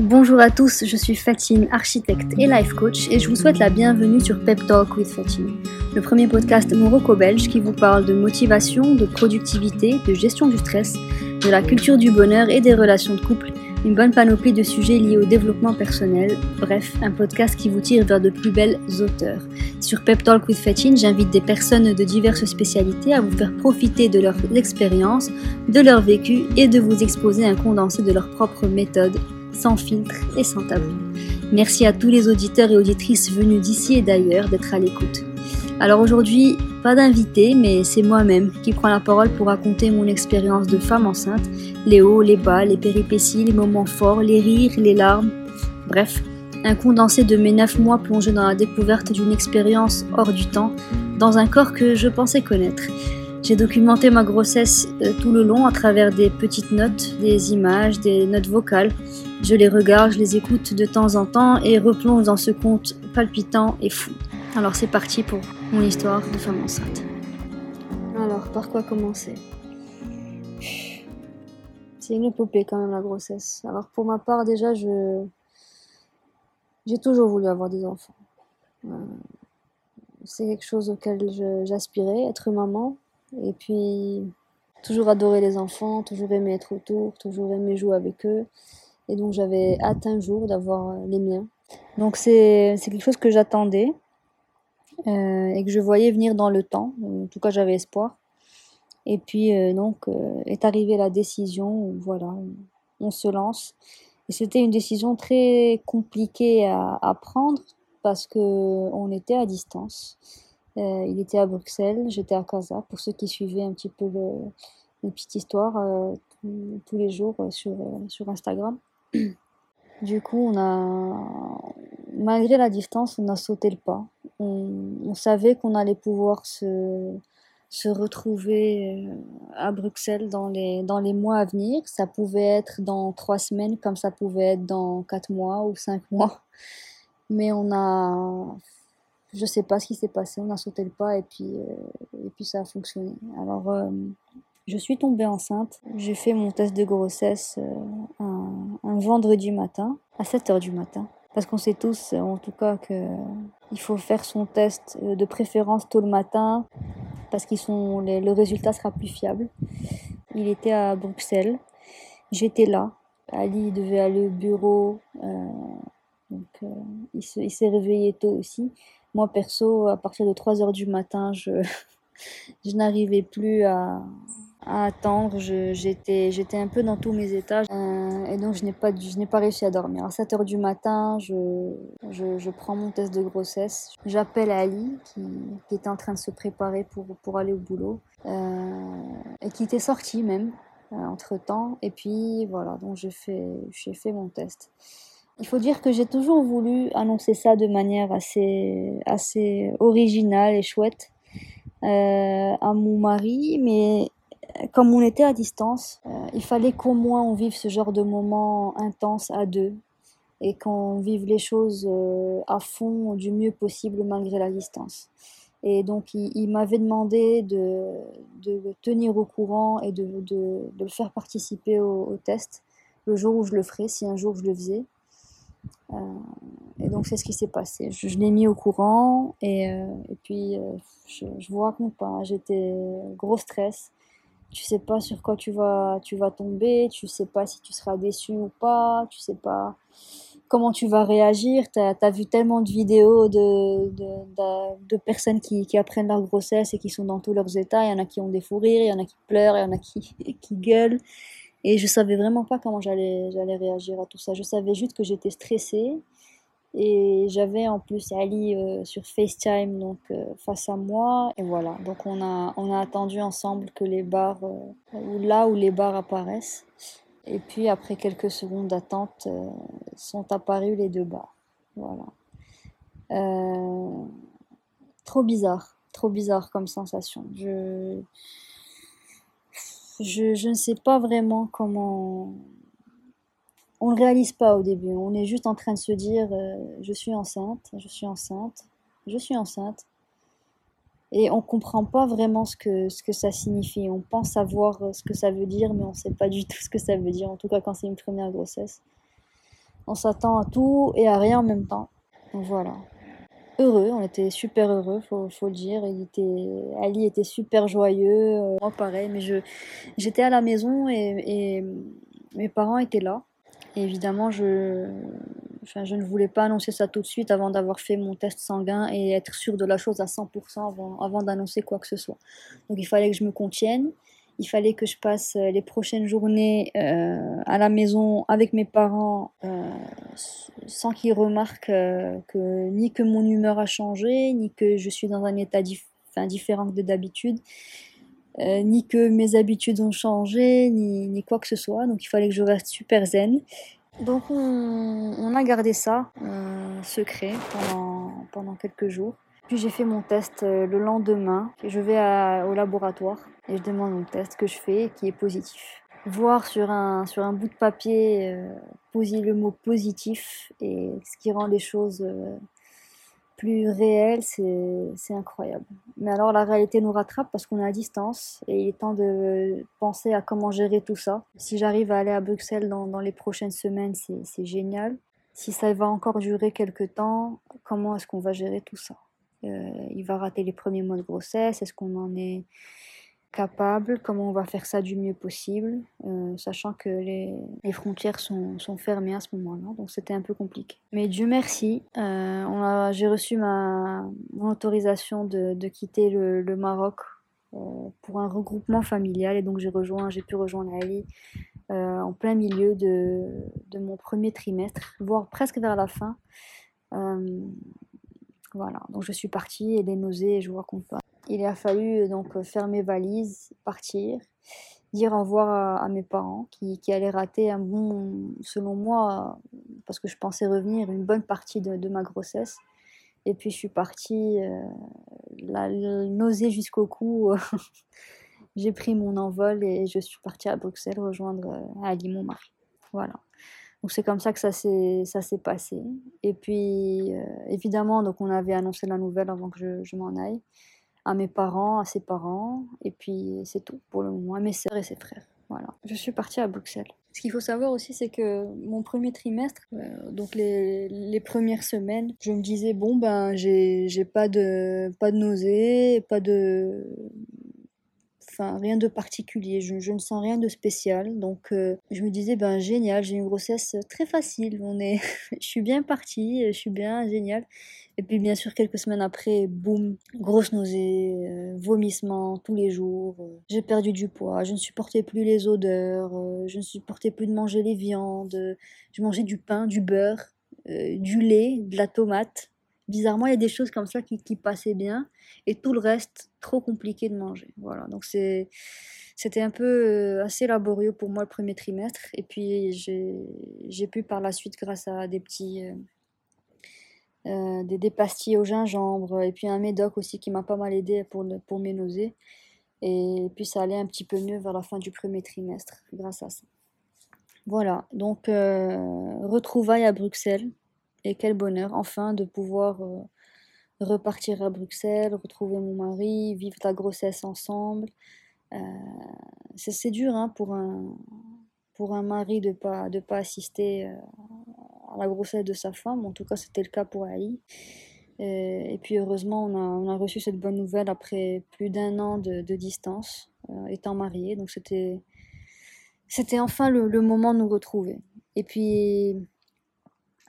Bonjour à tous, je suis Fatine, architecte et life coach, et je vous souhaite la bienvenue sur Pep Talk with Fatine, le premier podcast morocco-belge qui vous parle de motivation, de productivité, de gestion du stress, de la culture du bonheur et des relations de couple une bonne panoplie de sujets liés au développement personnel, bref, un podcast qui vous tire vers de plus belles auteurs. Sur Pep Talk with Fatine, j'invite des personnes de diverses spécialités à vous faire profiter de leurs expériences, de leur vécu et de vous exposer un condensé de leurs propres méthodes, sans filtre et sans tabou. Merci à tous les auditeurs et auditrices venus d'ici et d'ailleurs d'être à l'écoute. Alors aujourd'hui, pas d'invité, mais c'est moi-même qui prends la parole pour raconter mon expérience de femme enceinte, les hauts, les bas, les péripéties, les moments forts, les rires, les larmes. Bref, un condensé de mes neuf mois plongés dans la découverte d'une expérience hors du temps, dans un corps que je pensais connaître. J'ai documenté ma grossesse euh, tout le long à travers des petites notes, des images, des notes vocales. Je les regarde, je les écoute de temps en temps et replonge dans ce conte palpitant et fou. Alors c'est parti pour mon histoire de femme enceinte. Alors, par quoi commencer? C'est une épopée quand même la grossesse. Alors pour ma part déjà, je j'ai toujours voulu avoir des enfants. Euh, c'est quelque chose auquel j'aspirais, être maman. Et puis toujours adorer les enfants, toujours aimer être autour, toujours aimer jouer avec eux. Et donc j'avais hâte un jour d'avoir les miens. Donc c'est quelque chose que j'attendais. Euh, et que je voyais venir dans le temps. En tout cas, j'avais espoir. Et puis, euh, donc, euh, est arrivée la décision voilà, on, se lance. Et c'était une décision très compliquée à, à prendre parce que on était à distance. Il était à Bruxelles, j'étais à Casa. Pour ceux qui suivaient un petit peu le, une petite histoire tous les jours sur, sur Instagram. Du coup, on a, malgré la distance, on a sauté le pas. On, savait qu'on allait pouvoir se, se retrouver euh, à Bruxelles dans les, dans les mois à venir. Ça pouvait être dans trois semaines, comme ça pouvait être dans quatre mois ou cinq mois. Mais on a, je sais pas ce qui s'est passé, on a sauté le pas et puis, euh, et puis ça a fonctionné. Alors, euh, je suis tombée enceinte. J'ai fait mon test de grossesse un, un vendredi matin, à 7 h du matin. Parce qu'on sait tous, en tout cas, qu'il faut faire son test euh, de préférence tôt le matin, parce qu'ils sont, le résultat sera plus fiable. Il était à Bruxelles. J'étais là. Ali devait aller au bureau. Euh, donc, euh, il s'est réveillé tôt aussi. Moi, perso, à partir de 3 heures du matin, je, je n'arrivais plus à, à attendre. J'étais un peu dans tous mes états. Euh, et donc, je n'ai pas, pas réussi à dormir. À 7 h du matin, je, je, je, prends mon test de grossesse. J'appelle Ali, qui, qui, était en train de se préparer pour, pour aller au boulot. Euh, et qui était sorti même, euh, entre temps. Et puis, voilà, donc j'ai fait, fait mon test. Il faut dire que j'ai toujours voulu annoncer ça de manière assez, assez originale et chouette. Euh, à mon mari, mais comme on était à distance, euh, il fallait qu'au moins on vive ce genre de moment intense à deux et qu'on vive les choses euh, à fond du mieux possible malgré la distance. Et donc il, m'avait demandé de, de, le tenir au courant et de, de, de le faire participer au, test le jour où je le ferais, si un jour je le faisais. Euh, et donc c'est ce qui s'est passé. Je, l'ai mis au courant et, euh, et puis euh, je, je vous raconte pas, j'étais gros stress tu sais pas sur quoi tu vas, tu vas tomber, tu sais pas si tu seras déçu ou pas, tu sais pas comment tu vas réagir. Tu as, vu tellement de vidéos de, de, de, personnes qui, qui, apprennent leur grossesse et qui sont dans tous leurs états. Il y en a qui ont des fous rires, il y en a qui pleurent, il y en a qui, qui gueulent. Et je savais vraiment pas comment j'allais réagir à tout ça. Je savais juste que j'étais stressée. Et j'avais en plus Ali euh, sur FaceTime donc euh, face à moi. Et voilà. Donc on a on a attendu ensemble que les barres euh, là où les barres apparaissent. Et puis après quelques secondes d'attente sont apparues les deux barres voilà. Trop bizarre. Trop bizarre comme sensation. Je je, ne sais pas vraiment comment on ne réalise pas au début. On est juste en train de se dire euh, je suis enceinte, je suis enceinte, je suis enceinte. Et on ne comprend pas vraiment ce que, ce que ça signifie. On pense savoir euh, ce que ça veut dire, mais on ne sait pas du tout ce que ça veut dire, en tout cas quand c'est une première grossesse. on s'attend à tout et à rien en même temps. Voilà. Heureux, on était super heureux, faut, faut le dire. Ali était super joyeux, euh, moi pareil, mais je, j'étais à la maison et, mes parents étaient là. Et évidemment, je, enfin, je ne voulais pas annoncer ça tout de suite avant d'avoir fait mon test sanguin et être sûr de la chose à 100% avant, avant d'annoncer quoi que ce soit. Donc il fallait que je me contienne. Il fallait que je passe euh, les prochaines journées euh, à la maison avec mes parents euh, sans qu'ils remarquent que ni que mon humeur a changé, ni que je suis dans un état dif- différent de d'habitude, ni que mes habitudes ont changé, ni, ni quoi que ce soit. Donc il fallait que je reste super zen. Donc on, on a gardé ça secret pendant, pendant quelques jours. Puis j'ai fait mon test euh, le lendemain. Et je vais au laboratoire et je demande mon test que je fais qui est positif. Voir sur un, sur un bout de papier euh, poser le mot positif et ce qui rend les choses euh, plus réelles, c'est incroyable. Mais alors la réalité nous rattrape parce qu'on est à distance et il est temps de penser à comment gérer tout ça. Si j'arrive à aller à Bruxelles dans, dans les prochaines semaines, c'est génial. Si ça va encore durer quelques temps, comment est-ce qu'on va gérer tout ça? Euh, Il va rater les premiers mois de grossesse, est-ce qu'on en est capable, comment on va faire ça du mieux possible, euh, sachant que les, frontières sont, fermées à ce moment-là, donc c'était un peu compliqué. Mais Dieu merci, euh, j'ai reçu mon autorisation de, quitter le, Maroc pour un regroupement familial, et donc j'ai pu rejoindre Ali en plein milieu de mon premier trimestre, voire presque vers la fin. Euh, voilà, donc je suis partie et des nausées, je vous raconte pas. Il a fallu donc faire mes valises, partir, dire au revoir à, mes parents qui, qui allaient rater un bon, selon moi, parce que je pensais revenir, une bonne partie de, ma grossesse. Et puis je suis partie, euh, la, nausée jusqu'au cou. J'ai pris mon envol et je suis partie à Bruxelles rejoindre euh, Ali, mon. Voilà. Donc c'est comme ça que ça s'est passé. Et puis euh, évidemment donc on avait annoncé la nouvelle avant que je, m'en aille à mes parents, à ses parents et puis c'est tout pour le moment, à mes sœurs et ses frères. Voilà. Je suis partie à Bruxelles. Ce qu'il faut savoir aussi c'est que mon premier trimestre euh, donc les, premières semaines, je me disais bon ben j'ai j'ai pas de pas de nausées, pas de enfin rien de particulier, je, ne sens rien de spécial. Donc euh, je me disais ben génial, j'ai une grossesse très facile, on est je suis bien partie, je suis bien génial. Et puis bien sûr quelques semaines après, boum, grosse nausée, euh, vomissements tous les jours, euh, j'ai perdu du poids, je ne supportais plus les odeurs, euh, je ne supportais plus de manger les viandes, euh, je mangeais du pain, du beurre, euh, du lait, de la tomate. Bizarrement, il y a des choses comme ça qui, passaient bien et tout le reste trop compliqué de manger. Voilà, donc c'était un peu euh, assez laborieux pour moi le premier trimestre et puis j'ai pu par la suite grâce à des petits euh, euh, des, au gingembre et puis un médoc aussi qui m'a pas mal aidé pour pour mes nausées et puis ça allait un petit peu mieux vers la fin du premier trimestre grâce à ça. Voilà, donc euh, retrouvailles à Bruxelles et quel bonheur enfin de pouvoir euh, repartir à Bruxelles, retrouver mon mari, vivre la grossesse ensemble. Euh, c'est dur hein, pour un, pour un mari de pas, de pas assister euh, à la grossesse de sa femme. En tout cas, c'était le cas pour Ali. Et puis heureusement, on a, on a reçu cette bonne nouvelle après plus d'un an de, distance, étant mariés. Donc c'était, c'était enfin le, le moment de nous retrouver. Et puis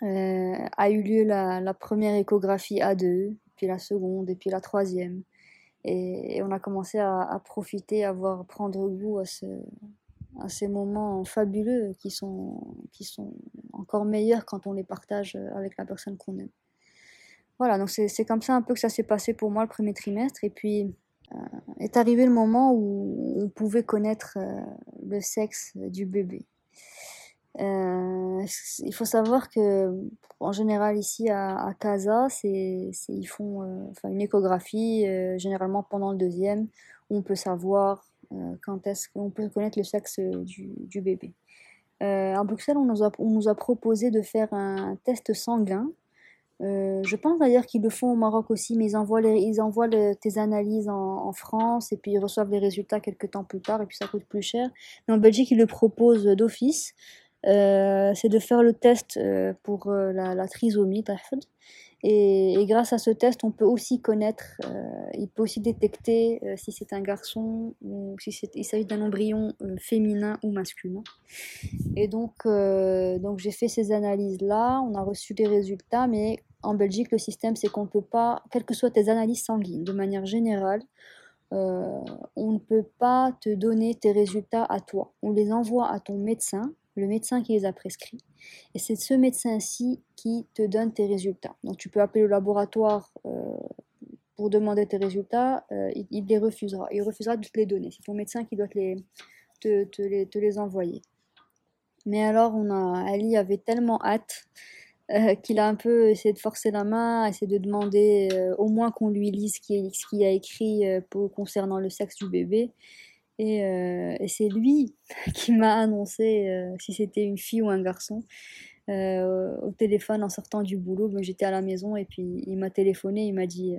euh, a eu lieu la, première échographie à deux, puis la seconde, et puis la troisième. Et, on a commencé à, profiter, à voir prendre goût à, à ces moments fabuleux qui sont, qui sont encore meilleurs quand on les partage avec la personne qu'on aime. Voilà, donc c'est c'est comme ça un peu que ça s'est passé pour moi le premier trimestre. Et puis euh, est arrivé le moment où on pouvait connaître euh, le sexe du bébé. Euh, il faut savoir que en général ici à, à Casa, c'est, ils font euh, une échographie euh, généralement pendant le deuxième où on peut savoir quand est-ce qu'on peut connaître le sexe du, bébé. À Bruxelles, on nous a, proposé de faire un test sanguin. Je pense d'ailleurs qu'ils le font au Maroc aussi, mais ils envoient, les, tes analyses en, en France et puis ils reçoivent les résultats quelques temps plus tard et puis ça coûte plus cher. Mais en Belgique, ils le proposent d'office. C'est de faire le test pour la, la trisomie, et, et, grâce à ce test, on peut aussi connaître, il peut aussi détecter si c'est un garçon ou si il s'agit d'un embryon féminin ou masculin. Et donc, j'ai fait ces analyses-là, on a reçu des résultats, mais en Belgique, le système, c'est qu'on ne peut pas, quelles que soient tes analyses sanguines, de manière générale, euh, on ne peut pas te donner tes résultats à toi. On les envoie à ton médecin, le médecin qui les a prescrits. Et c'est ce médecin-ci qui te donne tes résultats. Donc tu peux appeler le laboratoire euh, pour demander tes résultats, euh, il, les refusera. Il refusera de te les donner. C'est ton médecin qui doit te les, te les envoyer. Mais alors, on a, Ali avait tellement hâte euh, qu'il a un peu essayé de forcer la main, essayé de demander au moins qu'on lui lise ce qu'il a écrit euh, concernant le sexe du bébé. Et, et c'est lui qui m'a annoncé si c'était une fille ou un garçon. au téléphone en sortant du boulot, ben, j'étais à la maison et puis il m'a téléphoné, il m'a dit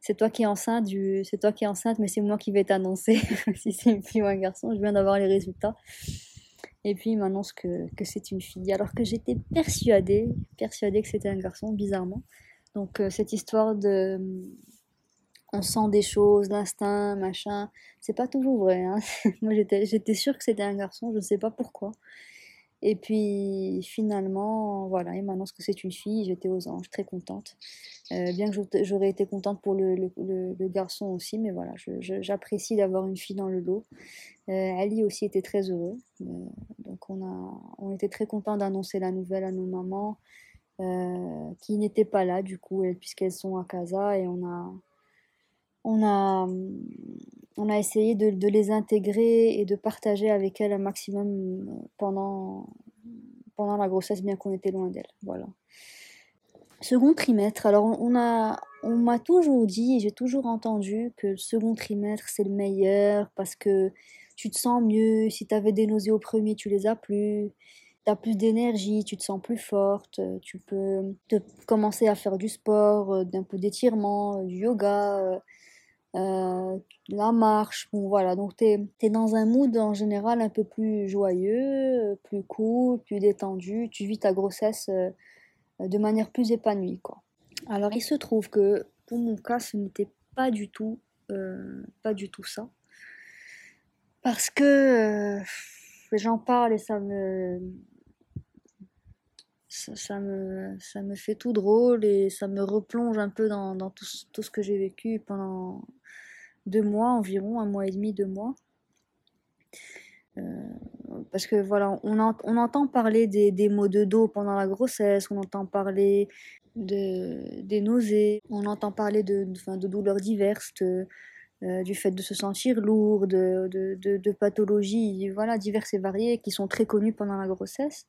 c'est toi qui es enceinte, c'est toi qui es enceinte, mais c'est moi qui vais t'annoncer si c'est une fille ou un garçon. Je viens d'avoir les résultats. Et puis il m'annonce que, c'est une fille, alors que j'étais persuadée, persuadée que c'était un garçon, bizarrement. Donc euh, cette histoire de on sent des choses, l'instinct, machin, c'est pas toujours vrai. Hein. Moi j'étais, j'étais sûre que c'était un garçon, je ne sais pas pourquoi. Et puis finalement, voilà, il m'annonce que c'est une fille, j'étais aux anges, très contente. Euh, bien que j'aurais été contente pour le, le, garçon aussi, mais voilà, j'apprécie d'avoir une fille dans le lot. Euh, Ali aussi était très heureux. Euh, donc on, a, on était très contents d'annoncer la nouvelle à nos mamans, qui n'étaient pas là du coup, puisqu'elles sont à Casa, et on a, on a, on a essayé de, de, les intégrer et de partager avec elles un maximum pendant, pendant la grossesse, bien qu'on était loin d'elles. Voilà. Second trimestre, alors on a, on m'a toujours dit j'ai toujours entendu que le second trimestre c'est le meilleur parce que tu te sens mieux. Si tu avais des nausées au premier, tu les as plus. Tu as plus d'énergie, tu te sens plus forte. Tu peux te, commencer à faire du sport, euh, d'un peu d'étirement, du yoga. Euh, la marche, bon voilà, donc tu es, dans un mood en général un peu plus joyeux, plus cool, plus détendu, tu vis ta grossesse euh, de manière plus épanouie. Quoi. Alors il se trouve que pour mon cas, ce n'était pas du tout, euh, pas du tout ça. Parce que j'en parle et ça me, ça, me, ça me fait tout drôle et ça me replonge un peu dans, dans tout, tout, ce que j'ai vécu pendant, deux mois environ, un mois et demi, deux mois. Euh, parce que voilà, on, on entend parler des, des, maux de dos pendant la grossesse, on entend parler de, des nausées, on entend parler de, de, douleurs diverses, euh, du fait de se sentir lourd, de, de, pathologies voilà, diverses et variées qui sont très connues pendant la grossesse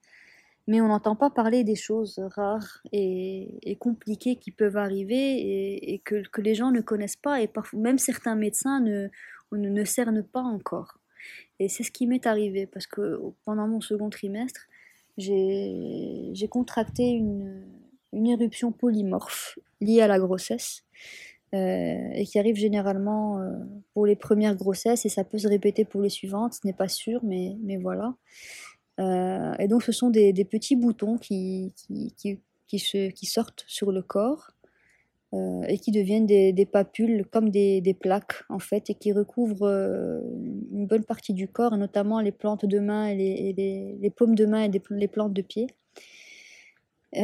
mais on n'entend pas parler des choses rares et, compliquées qui peuvent arriver et, que, les gens ne connaissent pas et parfois même certains médecins ne, ne, cernent pas encore. Et c'est ce qui m'est arrivé parce que pendant mon second trimestre, j'ai contracté une, éruption polymorphe liée à la grossesse. Euh, et qui arrive généralement euh, pour les premières grossesses et ça peut se répéter pour les suivantes, ce n'est pas sûr, mais, mais voilà. Euh, et donc ce sont des, petits boutons qui, qui, qui, sortent sur le corps euh, et qui deviennent des, papules comme des, plaques en fait et qui recouvrent euh, une bonne partie du corps, notamment les plantes de main les, les, paumes de main et les plantes de pied. et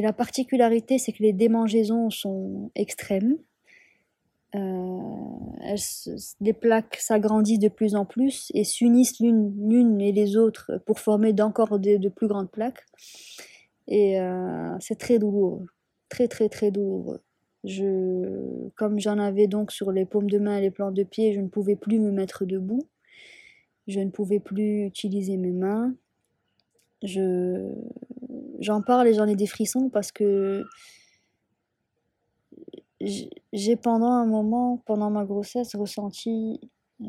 la particularité, c'est que les démangeaisons sont extrêmes. Euh, les plaques s'agrandissent de plus en plus et s'unissent l'une et les autres pour former d'encore de, plus grandes plaques. Et euh, c'est très douloureux, très très très douloureux. Comme j'en avais donc sur les paumes de main et les plantes de pied, je ne pouvais plus me mettre debout. Je ne pouvais plus utiliser mes mains. Je, j'en parle et j'en ai des frissons parce que j'ai pendant un moment, pendant ma grossesse, ressenti, euh,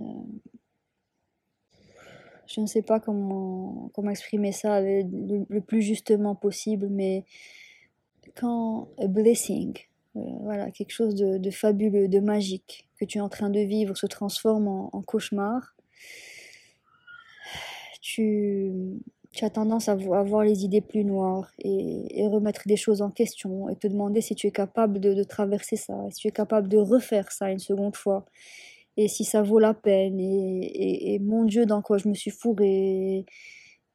je ne sais pas comment, comment exprimer ça le, plus justement possible, mais quand a blessing, euh, voilà, quelque chose de, fabuleux, de magique que tu es en train de vivre se transforme en, cauchemar, tu, tu as tendance à avoir les idées plus noires et, remettre des choses en question et te demander si tu es capable de, traverser ça, si tu es capable de refaire ça une seconde fois et si ça vaut la peine et, mon Dieu dans quoi je me suis fourrée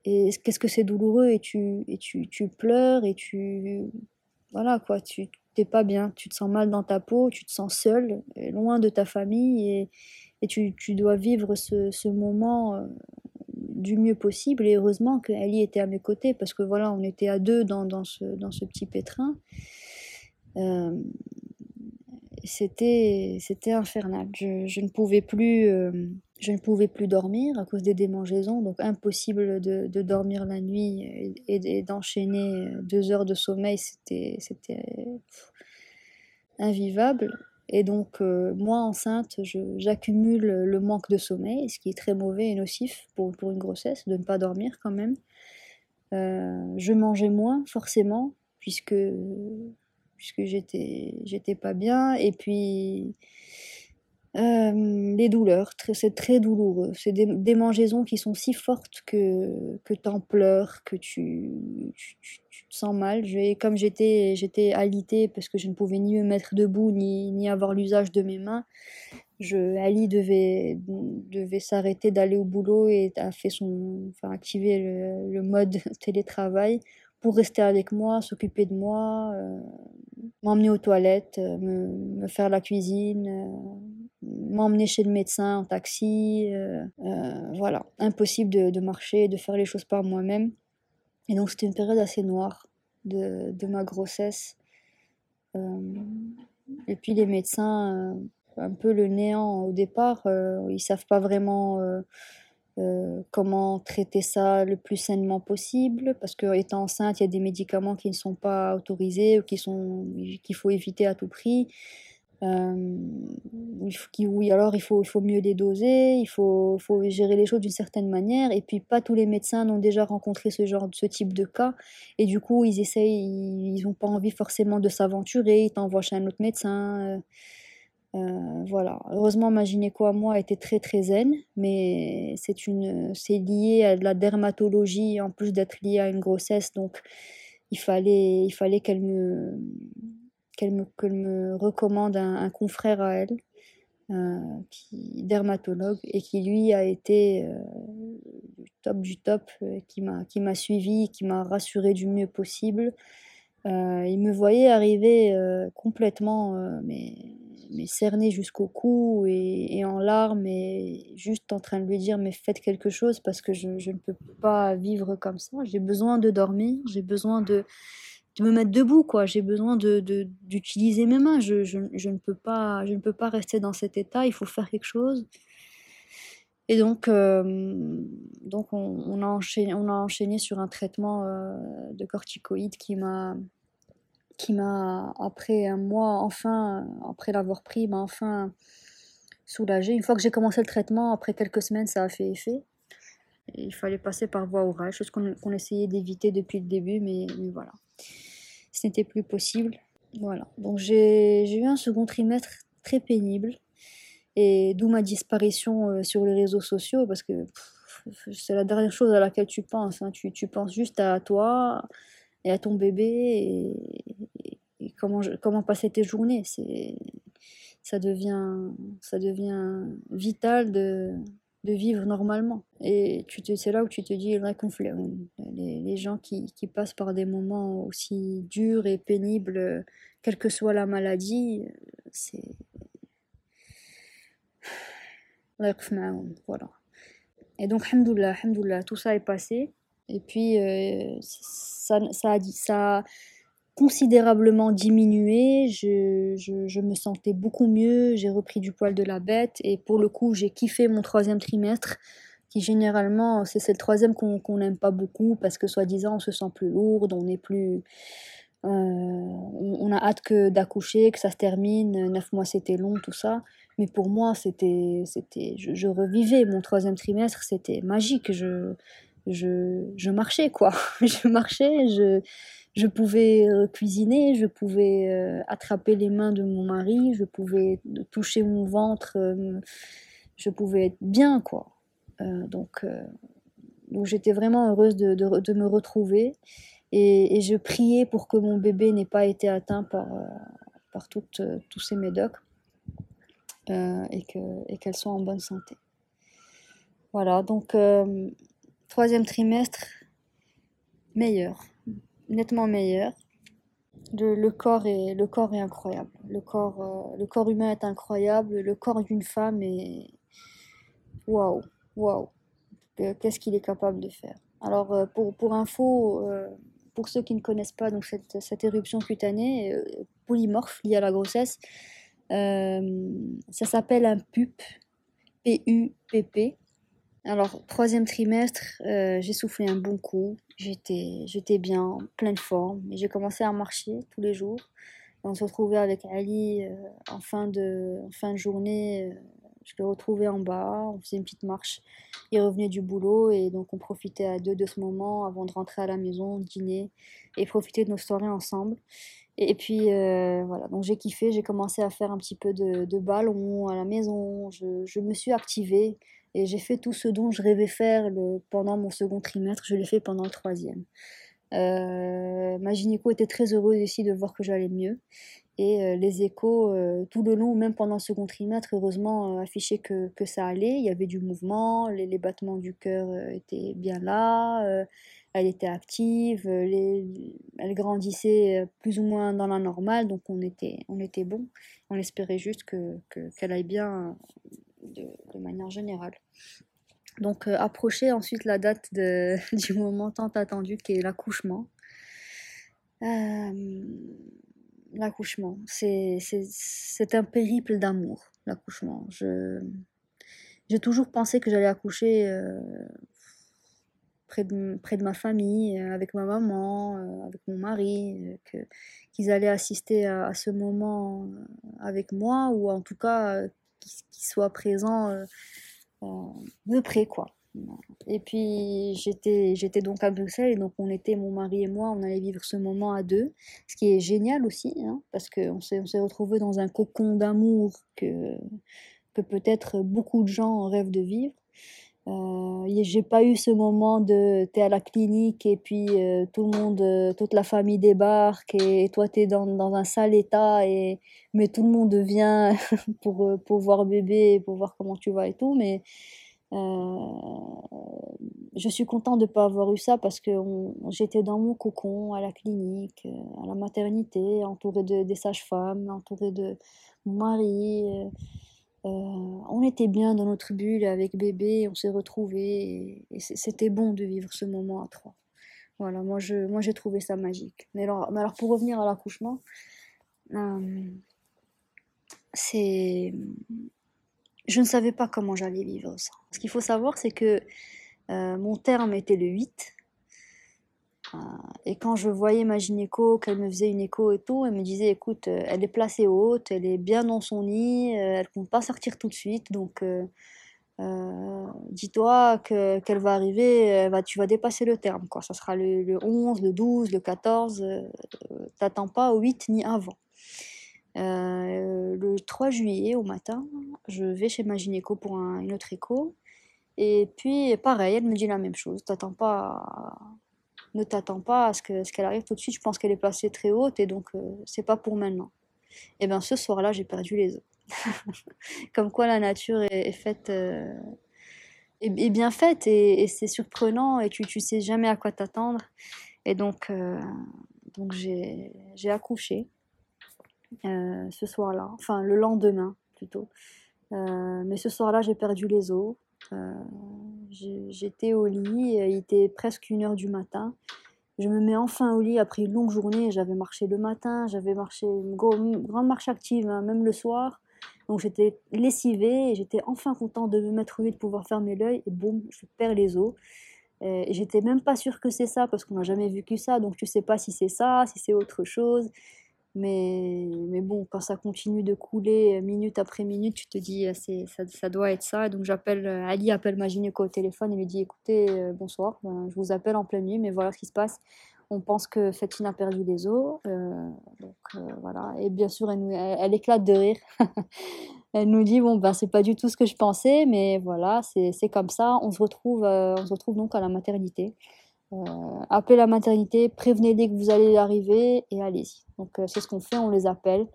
et, qu'est-ce que c'est douloureux et tu et tu, tu pleures et tu voilà quoi tu t'es pas bien tu te sens mal dans ta peau tu te sens seul loin de ta famille et, tu, tu dois vivre ce, ce moment euh, du mieux possible et heureusement qu'Ali était à mes côtés parce que voilà on était à deux dans, dans, ce, petit pétrin euh, c'était infernal. Je, je, ne pouvais plus euh, je ne pouvais plus dormir à cause des démangeaisons, donc impossible de, dormir la nuit et, et d'enchaîner deux heures de sommeil, c'était invivable. Et donc euh, moi enceinte, j'accumule le manque de sommeil, ce qui est très mauvais et nocif pour, une grossesse, de ne pas dormir quand même. Euh, je mangeais moins forcément puisque puisque j'étais j'étais pas bien et puis euh, les douleurs, c'est très douloureux. C'est des démangeaisons qui sont si fortes que, que tu en pleures, que tu, tu, te sens mal. Je, comme j'étais, j'étais alitée parce que je ne pouvais ni me mettre debout ni, ni avoir l'usage de mes mains, je, Ali devait, devait s'arrêter d'aller au boulot et a fait son, enfin, activer le, le mode télétravail pour rester avec moi, s'occuper de moi, euh, m'emmener aux toilettes, euh, me, faire la cuisine, euh, m'emmener chez le médecin en taxi. voilà, impossible de, de, marcher, de faire les choses par moi-même. Et donc c'était une période assez noire de, ma grossesse. et puis les médecins, un peu le néant au départ, ils savent pas vraiment euh, comment traiter ça le plus sainement possible, parce que étant enceinte, il y a des médicaments qui ne sont pas autorisés ou qui sont qu'il faut éviter à tout prix. Euh, oui, alors il faut, il faut mieux les doser, il faut, faut gérer les choses d'une certaine manière, et puis pas tous les médecins n'ont déjà rencontré ce genre, ce type de cas, et du coup ils essayent, ils n'ont pas envie forcément de s'aventurer, ils t'envoient chez un autre médecin. Euh, euh, voilà. Heureusement, ma gynéco à moi était très très zen, mais c'est une, lié à la dermatologie en plus d'être lié à une grossesse, donc il fallait, qu'elle me, recommande un, confrère à elle, euh, qui dermatologue et qui lui a été euh, top du top, qui m'a, qui m'a suivi, qui m'a rassuré du mieux possible. Il me voyait arriver complètement, mais mais cerné jusqu'au cou et, en larmes et juste en train de lui dire mais faites quelque chose parce que je, ne peux pas vivre comme ça. J'ai besoin de dormir, j'ai besoin de, de, me mettre debout quoi. J'ai besoin de d'utiliser mes mains. Je, je, ne peux pas je ne peux pas rester dans cet état. Il faut faire quelque chose. Et donc, euh, donc on, on, a enchaîné, on a enchaîné sur un traitement euh, de corticoïdes qui m'a qui m'a, après un mois, enfin, après l'avoir pris, m'a enfin soulagé. Une fois que j'ai commencé le traitement, après quelques semaines, ça a fait effet. Et il fallait passer par voie orale, chose qu'on essayait d'éviter depuis le début, mais, mais voilà. Ce n'était plus possible. Voilà. Donc j'ai eu un second trimestre très pénible. Et d'où ma disparition euh, sur les réseaux sociaux, parce que c'est la dernière chose à laquelle tu penses. Hein. Tu, tu penses juste à toi, et à ton bébé et, comment, comment passer tes journées. C'est, ça, devient, ça devient vital de, de vivre normalement. Et tu te, c'est là où tu te dis, les, les gens qui, qui passent par des moments aussi durs et pénibles, quelle que soit la maladie, c'est... Voilà. Et donc, alhamdoulilah, alhamdoulilah, tout ça est passé. Et puis, euh, ça, ça, a, considérablement diminué. Je, je, me sentais beaucoup mieux. J'ai repris du poil de la bête. Et pour le coup, j'ai kiffé mon troisième trimestre, qui généralement, c'est le troisième qu'on n'aime pas beaucoup parce que, soi-disant, on se sent plus lourde, on est plus. Euh, on a hâte que d'accoucher, que ça se termine. Neuf mois, c'était long, tout ça. Mais pour moi, c'était, c'était, je, je, revivais mon troisième trimestre, c'était magique. Je, je, marchais quoi. je marchais, je, pouvais euh, cuisiner, je pouvais euh, attraper les mains de mon mari, je pouvais toucher mon ventre, euh, je pouvais être bien quoi. donc donc j'étais vraiment heureuse de, me retrouver et, je priais pour que mon bébé n'ait pas été atteint par, par toutes, tous ces médocs et qu'elle soit en bonne santé. Voilà, donc troisième trimestre, meilleur, nettement meilleur. Le, corps est, incroyable. Le corps, le corps humain est incroyable. Le corps d'une femme est, waouh, waouh, qu'est-ce qu'il est capable de faire? Alors, euh, pour, info, euh, pour ceux qui ne connaissent pas cette, éruption cutanée euh, polymorphe liée à la grossesse, ça s'appelle un PUP, P-U-P-P. Alors, troisième trimestre, j'ai soufflé un bon coup, j'étais, j'étais bien, pleine forme, et j'ai commencé à marcher tous les jours. on se retrouvait avec Ali en, fin de, en fin de journée je le retrouvais en bas, on faisait une petite marche. Il revenait du boulot et donc on profitait à deux de ce moment avant de rentrer à la maison, dîner et profiter de nos soirées ensemble. Et, puis euh, voilà, donc j'ai kiffé, j'ai commencé à faire un petit peu de, ballon à la maison, je, me suis activée et j'ai fait tout ce dont je rêvais faire pendant mon second trimestre, je l'ai fait pendant le troisième. Euh, ma gynéco était très heureuse ici de voir que j'allais mieux. Et euh, les échos, euh, tout le long, même pendant le second trimestre, heureusement, affichaient que, que, ça allait. Il y avait du mouvement, les, battements du cœur étaient bien là, elle était active, elle grandissait plus ou moins dans la normale, donc on était, on était bon. On espérait juste qu'elle que, aille bien de, manière générale. Donc, approcher ensuite la date du moment tant attendu qui est l'accouchement. Euh, l'accouchement. C'est, un périple d'amour, l'accouchement. J'ai toujours pensé que j'allais accoucher euh, près, de, près de ma famille, euh, avec ma maman, euh, avec mon mari, qu'ils allaient assister à, ce moment avec moi, ou en tout cas qu'ils, qu'ils soient présents de près, quoi. Et puis j'étais j'étais donc à Bruxelles et donc on était mon mari et moi on allait vivre ce moment à deux, ce qui est génial aussi hein, parce qu'on s'est on s'est retrouvé dans un cocon d'amour que que peut-être beaucoup de gens rêvent de vivre. Euh, j'ai pas eu ce moment de t'es à la clinique et puis euh, tout le monde, euh, toute la famille débarque et, toi t'es dans, dans un sale état et mais tout le monde vient pour pour voir bébé, pour voir comment tu vas et tout. Mais je suis contente de pas avoir eu ça parce que j'étais dans mon cocon à la clinique, à la maternité, entourée de, des sages-femmes, entourée de mon mari. Euh, on était bien dans notre bulle avec bébé, on s'est retrouvés et, c'était bon de vivre ce moment à trois. Voilà, moi j'ai trouvé ça magique. Mais alors, pour revenir à l'accouchement, c'est je ne savais pas comment j'allais vivre ça. Ce qu'il faut savoir, c'est que euh, mon terme était le 8. Euh, et quand je voyais ma gynéco, qu'elle me faisait une écho et tout, elle me disait écoute, euh, elle est placée haute, elle est bien dans son nid, elle ne compte pas sortir tout de suite, donc dis-toi qu'elle va arriver, va, tu vas dépasser le terme. Quoi. Ça sera le, le 11, le 12, le 14, t'attends pas au 8 ni avant. Euh, le 3 juillet au matin, je vais chez ma gynéco pour une autre écho. Et puis, pareil, elle me dit la même chose. T'attends pas Ne t'attends pas à ce qu'elle arrive tout de suite. Je pense qu'elle est placée très haute et donc euh, c'est pas pour maintenant. Et bien ce soir-là, j'ai perdu les os. Comme quoi la nature est, faite. Euh, bien faite et, c'est surprenant et tu, tu sais jamais à quoi t'attendre. Et donc, donc j'ai accouché. Euh, ce soir-là, enfin le lendemain plutôt. Euh, mais ce soir-là, j'ai perdu les os. Euh, j'étais au lit, il était presque une heure du matin. Je me mets enfin au lit après une longue journée. J'avais marché le matin, j'avais marché une, grande marche active, hein, même le soir. Donc j'étais lessivée et j'étais enfin contente de me mettre au lit, de pouvoir fermer l'œil. Et boum, je perds les os. Et j'étais même pas sûre que c'est ça parce qu'on n'a jamais vécu ça. Donc tu sais pas si c'est ça, si c'est autre chose. Mais, mais bon, quand ça continue de couler euh, minute après minute, tu te dis, euh, ça, doit être ça. donc j'appelle, euh, Ali appelle ma au téléphone et lui dit, écoutez, bonsoir, ben, je vous appelle en pleine nuit, mais voilà ce qui se passe. On pense que Fatine a perdu les os. voilà. Et bien sûr, elle, éclate de rire. Elle nous dit bon ben c'est pas du tout ce que je pensais, mais voilà c'est comme ça. On se retrouve on se retrouve donc à la maternité. Euh, appelez la maternité, prévenez-les que vous allez arriver et allez-y. Donc euh, c'est ce qu'on fait, on les appelle.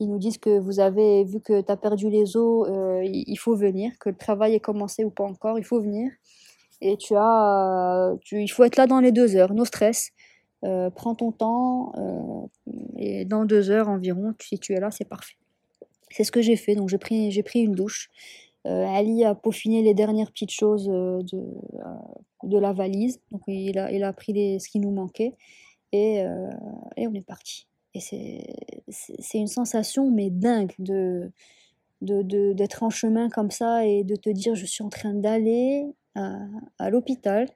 Ils nous disent que vous avez vu que tu as perdu les os, il faut venir, que le travail est commencé ou pas encore, il faut venir. Et tu as, tu, il faut être là dans les deux heures, no stress. prends ton temps et dans deux heures environ, si tu es là, c'est parfait. C'est ce que j'ai fait. Donc j'ai pris, j'ai pris une douche. Euh, Ali a peaufiné les dernières petites choses euh, de, euh, de la valise. Donc il a, il a pris les, ce qui nous manquait et, et on est parti. Et c'est une sensation mais dingue d'être de, en chemin comme ça et de te dire je suis en train d'aller à, l'hôpital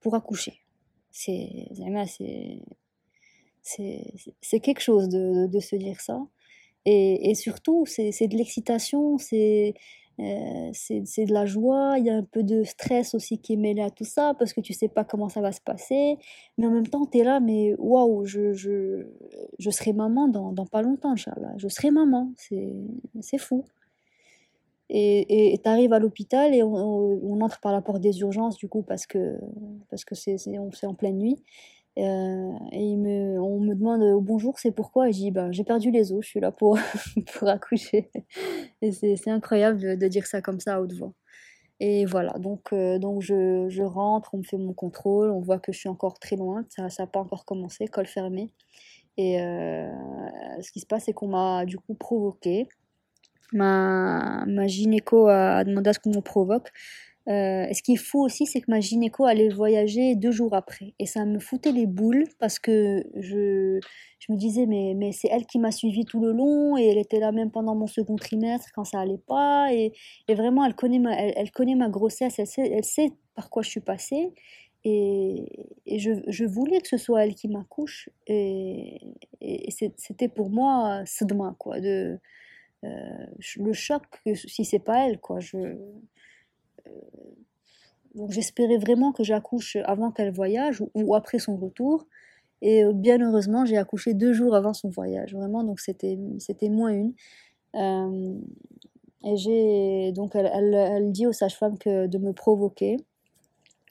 pour accoucher. C'est c'est quelque chose de, de, se dire ça. Et, surtout, c'est de l'excitation, c'est euh, c'est de la joie, il y a un peu de stress aussi qui est mêlé à tout ça, parce que tu sais pas comment ça va se passer, mais en même temps, tu es là, mais waouh, je, je, je serai maman dans, dans pas longtemps, Inch'Allah. Je serai maman, c'est fou. Et tu arrives à l'hôpital et on, on, entre par la porte des urgences, du coup, parce que parce que c'est en pleine nuit. Euh, et me, on me demande au bonjour, c'est pourquoi? Et je bah, j'ai perdu les os, je suis là pour, pour accoucher. Et c'est incroyable de, dire ça comme ça à haute voix. Et voilà, donc, euh, donc je, je, rentre, on me fait mon contrôle, on voit que je suis encore très loin, ça n'a pas encore commencé, col fermé. Et euh, ce qui se passe, c'est qu'on m'a du coup provoqué. Ma, ma gynéco a demandé à ce qu'on me provoque. Euh, ce qu'il faut aussi, c'est que ma gynéco allait voyager deux jours après. Et ça me foutait les boules parce que je, je me disais, mais, mais c'est elle qui m'a suivi tout le long et elle était là même pendant mon second trimestre quand ça allait pas. Et, et vraiment, elle connaît, ma, elle, connaît ma grossesse, elle sait, elle sait par quoi je suis passée. Et, et je, je, voulais que ce soit elle qui m'accouche. Et, et c'était pour moi ce demain, quoi. De, euh, le choc, si c'est pas elle, quoi. Je, donc j'espérais vraiment que j'accouche avant qu'elle voyage ou, après son retour. Et euh, bien heureusement, j'ai accouché deux jours avant son voyage, vraiment, donc c'était, moins une. Euh, et j'ai donc elle, elle, dit aux sages-femmes que de me provoquer.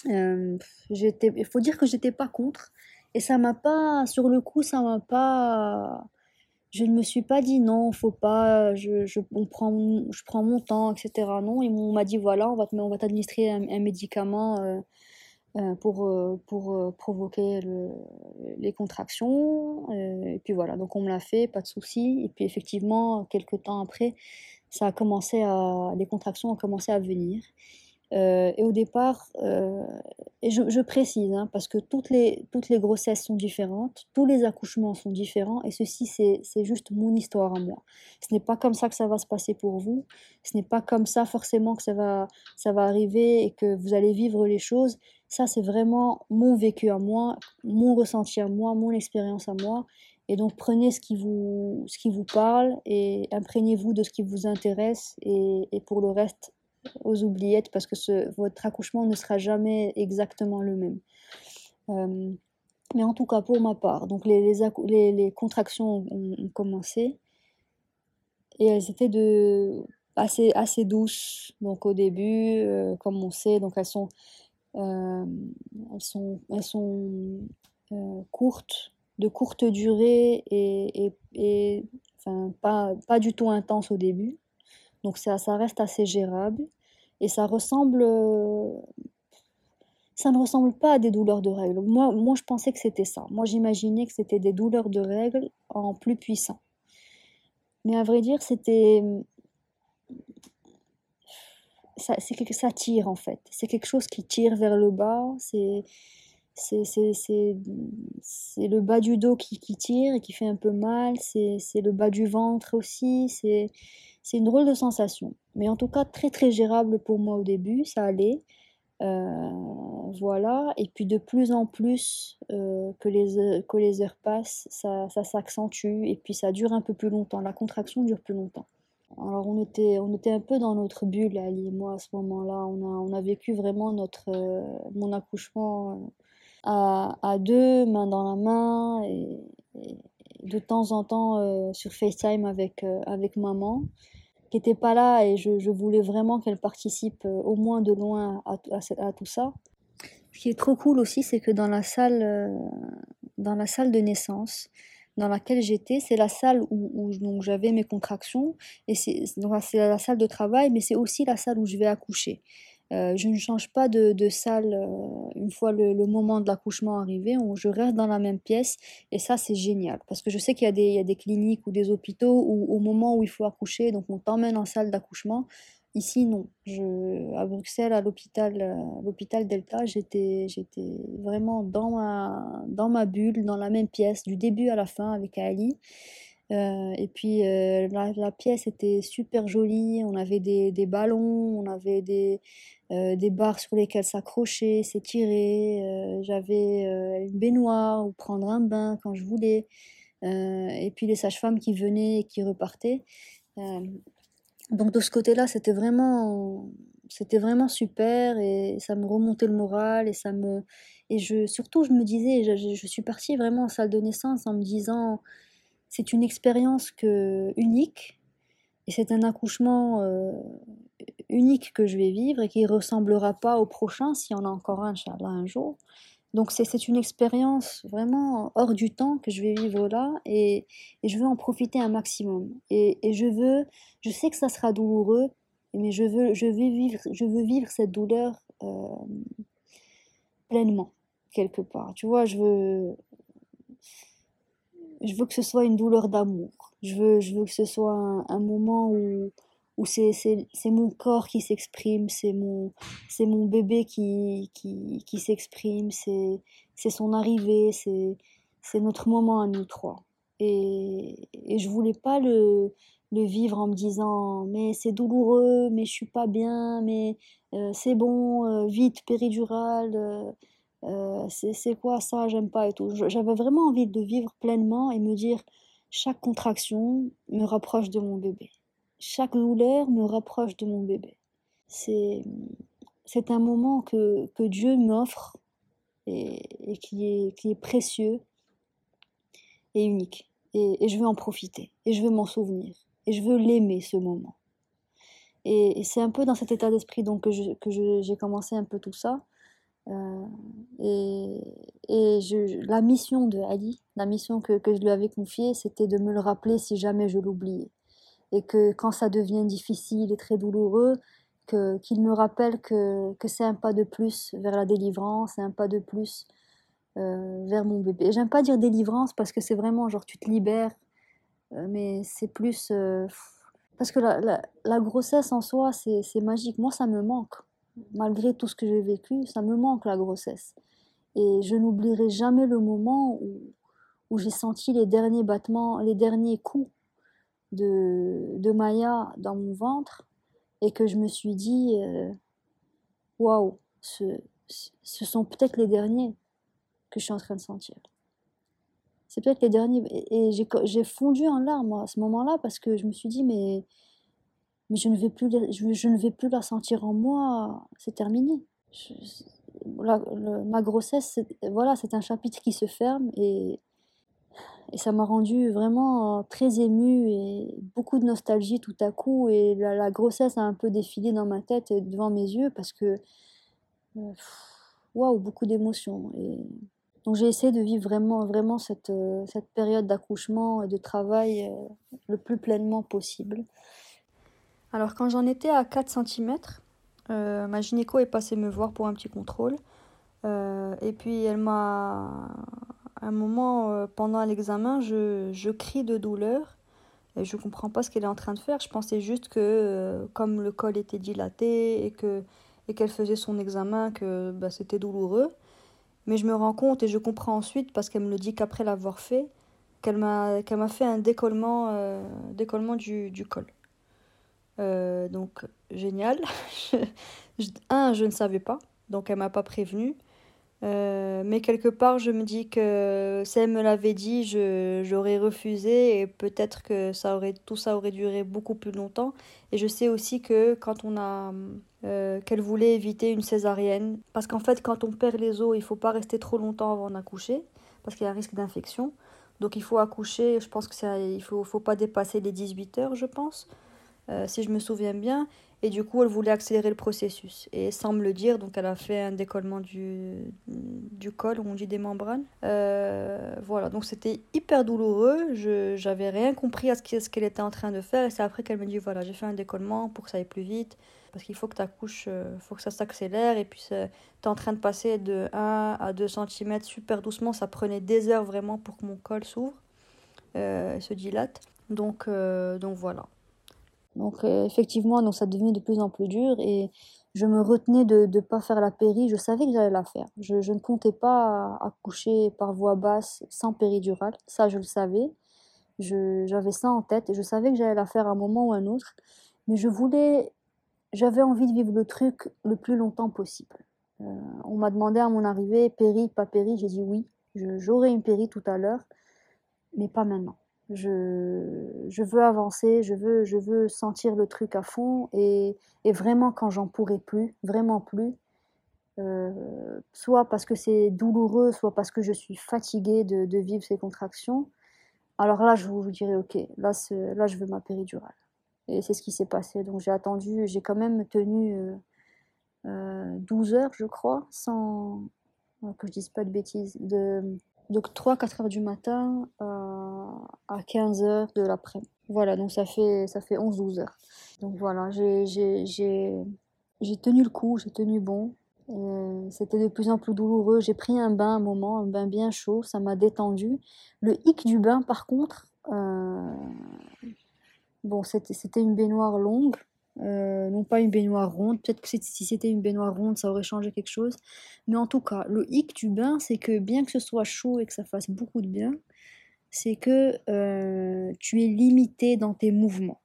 Euh, il faut dire que j'étais pas contre, et ça m'a pas, sur le coup, ça m'a pas je ne me suis pas dit non, faut pas, je, je, on prend, je prends mon temps, etc. Non, on m'a dit voilà, on va, on va t'administrer un, médicament euh, euh, pour, euh, pour provoquer le, les contractions. et puis voilà, donc on me l'a fait, pas de souci. Et puis effectivement, quelques temps après, ça a commencé à, les contractions ont commencé à venir. Euh, et au départ, euh, je, précise, hein, parce que toutes les, grossesses sont différentes, tous les accouchements sont différents, et ceci, c'est juste mon histoire à moi. Ce n'est pas comme ça que ça va se passer pour vous, ce n'est pas comme ça forcément que ça va, arriver et que vous allez vivre les choses. Ça, c'est vraiment mon vécu à moi, mon ressenti à moi, mon expérience à moi. Et donc prenez ce qui vous, parle et imprégnez-vous de ce qui vous intéresse et pour le reste, aux oubliettes parce que votre accouchement ne sera jamais exactement le même. Euh, mais en tout cas, pour ma part, donc les, contractions ont, commencé et elles étaient de, assez, assez douces. Donc au début, euh, comme on sait, donc elles sont, euh, elles sont, elles sont courtes, de courte durée et enfin, pas, pas du tout intenses au début. Donc ça, reste assez gérable. Et ça ressemble... Euh, ça ne ressemble pas à des douleurs de règles. Moi, moi je pensais que c'était ça. Moi, j'imaginais que c'était des douleurs de règles en plus puissant. Mais à vrai dire, c'était... Ça, c'est ça tire en fait. C'est quelque chose qui tire vers le bas. C'est c'est le bas du dos qui, qui, tire et qui fait un peu mal. C'est le bas du ventre aussi. C'est c'est une drôle de sensation. Mais en tout cas, très très gérable pour moi au début, ça allait. Euh, voilà, et puis de plus en plus euh, que, les, que les heures passent, ça, ça s'accentue et puis ça dure un peu plus longtemps. La contraction dure plus longtemps. Alors on était, on était un peu dans notre bulle, Ali et moi, à ce moment-là. On a, on a vécu vraiment notre, euh, mon accouchement à, à, deux, main dans la main, et, et de temps en temps sur FaceTime avec, avec maman. Qui était pas là et je, voulais vraiment qu'elle participe au moins de loin à, tout ça. Ce qui est trop cool aussi, c'est que dans la salle, dans la salle de naissance, dans laquelle j'étais, c'est la salle où, j'avais mes contractions et c'est la salle de travail, mais c'est aussi la salle où je vais accoucher. Euh, je ne change pas de, salle euh, une fois le, moment de l'accouchement arrivé, je reste dans la même pièce. Et ça c'est génial. Parce que je sais qu'il y, y, a des cliniques ou des hôpitaux où au moment où il faut accoucher, donc on t'emmène en salle d'accouchement, Ici, non. Je, à Bruxelles, à l'hôpital, euh, l'hôpital Delta, j'étais, j'étais vraiment dans ma, dans ma bulle, dans la même pièce, du début à la fin avec Ali. Et puis euh, la, pièce était super jolie, on avait des, des ballons, on avait des, des barres sur lesquelles s'accrocher, s'étirer, j'avais une baignoire ou prendre un bain quand je voulais, et puis les sages-femmes qui venaient et qui repartaient. Donc de ce côté-là, c'était vraiment, c'était vraiment super et ça me remontait le moral et ça me, et je, surtout je me disais, je, suis partie vraiment en salle de naissance en me disant, c'est une expérience que unique et c'est un accouchement euh, unique que je vais vivre et qui ressemblera pas au prochain si on a encore un, Inch'Allah, un jour. Donc c'est une expérience vraiment hors du temps que je vais vivre là et, je veux en profiter un maximum. Et, je veux, je sais que ça sera douloureux, mais je veux, je vivre, je veux vivre cette douleur euh, pleinement, quelque part. Tu vois, je veux, je veux que ce soit une douleur d'amour. Je veux, je veux que ce soit un moment où, où c'est mon corps qui s'exprime, c'est mon, mon bébé qui, qui, qui s'exprime, c'est son arrivée, c'est notre moment à nous trois. Et, et je voulais pas le, le vivre en me disant mais c'est douloureux, mais je suis pas bien, mais euh, c'est bon, euh, vite, péridurale, euh, c'est quoi ça, j'aime pas et tout. J'avais vraiment envie de vivre pleinement et me dire chaque contraction me rapproche de mon bébé chaque douleur me rapproche de mon bébé. C'est, c'est un moment que, que Dieu m'offre et, qui, est, qui est précieux et unique. Et, je veux en profiter, et je veux m'en souvenir, et je veux l'aimer ce moment. Et, c'est un peu dans cet état d'esprit donc que, j'ai commencé un peu tout ça. Euh, et, la mission de Ali, la mission que, que je lui avais confiée, c'était de me le rappeler si jamais je l'oubliais et que quand ça devient difficile et très douloureux, qu'il me rappelle que, que c'est un pas de plus vers la délivrance, c'est un pas de plus euh, vers mon bébé. J'aime pas dire délivrance parce que c'est vraiment genre tu te libères, euh, mais c'est plus... Euh, parce que la, grossesse en soi, c'est, c'est magique. Moi, ça me manque. Malgré tout ce que j'ai vécu, ça me manque la grossesse. Et je n'oublierai jamais le moment où, où j'ai senti les derniers battements, les derniers coups de, de Maya dans mon ventre et que je me suis dit euh, waouh, ce, ce sont peut-être les derniers que je suis en train de sentir. C'est peut-être les derniers. Et, j'ai fondu en larmes à ce moment-là parce que je me suis dit mais, mais je, ne vais plus, je, je ne vais plus la sentir en moi, c'est terminé. ma grossesse, voilà, c'est un chapitre qui se ferme et, et ça m'a rendu vraiment euh, très émue et beaucoup de nostalgie tout à coup. Et la, grossesse a un peu défilé dans ma tête et devant mes yeux parce que. Euh, waouh, beaucoup d'émotions. Et donc j'ai essayé de vivre vraiment, vraiment cette, euh, cette période d'accouchement et de travail le plus pleinement possible. Alors quand j'en étais à 4 cm, ma gynéco est passée me voir pour un petit contrôle. et puis elle m'a un moment, euh, pendant l'examen, je, je, crie de douleur. Et je ne comprends pas ce qu'elle est en train de faire. Je pensais juste que, euh, comme le col était dilaté et et qu'elle faisait son examen, que bah, c'était douloureux. Mais je me rends compte et je comprends ensuite, parce qu'elle me le dit qu'après l'avoir fait, qu'elle m'a fait un décollement, euh, décollement du, du col. donc, génial. un, je ne savais pas, donc elle m'a pas prévenu. Euh, mais quelque part, je me dis que si elle me l'avait dit, j'aurais refusé et peut-être que ça aurait, tout ça aurait duré beaucoup plus longtemps. Et je sais aussi que quand on a. Euh, qu'elle voulait éviter une césarienne. Parce qu'en fait, quand on perd les os, il faut pas rester trop longtemps avant d'accoucher, parce qu'il y a un risque d'infection. Donc il faut accoucher, je pense que ça, il faut, faut pas dépasser les 18 heures, je pense. si je me souviens bien. Et du coup, elle voulait accélérer le processus. Et sans me le dire, donc elle a fait un décollement du, du col, on dit des membranes. Euh, voilà, donc c'était hyper douloureux. Je j'avais rien compris à ce qu'elle était en train de faire. Et c'est après qu'elle me dit voilà, j'ai fait un décollement pour que ça aille plus vite. Parce qu'il faut que ta couche, euh, faut que ça s'accélère. Et puis, tu es en train de passer de 1 à 2 cm super doucement. Ça prenait des heures vraiment pour que mon col s'ouvre, euh, se dilate. Donc, donc voilà. Donc euh, effectivement, donc ça devenait de plus en plus dur et je me retenais de ne pas faire la péri. Je savais que j'allais la faire. Je, ne comptais pas accoucher par voie basse sans péridurale. Ça, je le savais. J'avais ça en tête et je savais que j'allais la faire à un moment ou à un autre. Mais je voulais, j'avais envie de vivre le truc le plus longtemps possible. Euh, on m'a demandé à mon arrivée, péri, pas péri. J'ai dit oui. J'aurai une péri tout à l'heure, mais pas maintenant je, veux avancer, je veux, je veux sentir le truc à fond et, vraiment quand j'en pourrai plus, vraiment plus, euh, soit parce que c'est douloureux, soit parce que je suis fatiguée de, vivre ces contractions, alors là je vous, dirais ok, là, là je veux ma péridurale. Et c'est ce qui s'est passé. Donc j'ai attendu, j'ai quand même tenu 12 euh, euh, heures je crois, sans que je dise pas de bêtises, de donc 3-4 heures du matin à 15 heures de l'après-midi. Voilà, donc ça fait, ça fait 11-12 heures. Donc voilà, j'ai tenu le coup, j'ai tenu bon. C'était de plus en plus douloureux. J'ai pris un bain un moment, un bain bien chaud, ça m'a détendu. Le hic du bain, par contre, euh, bon, c'était une baignoire longue, euh, non pas une baignoire ronde. Peut-être que si c'était une baignoire ronde, ça aurait changé quelque chose. Mais en tout cas, le hic du bain, c'est que bien que ce soit chaud et que ça fasse beaucoup de bien, c'est que euh, tu es limité dans tes mouvements.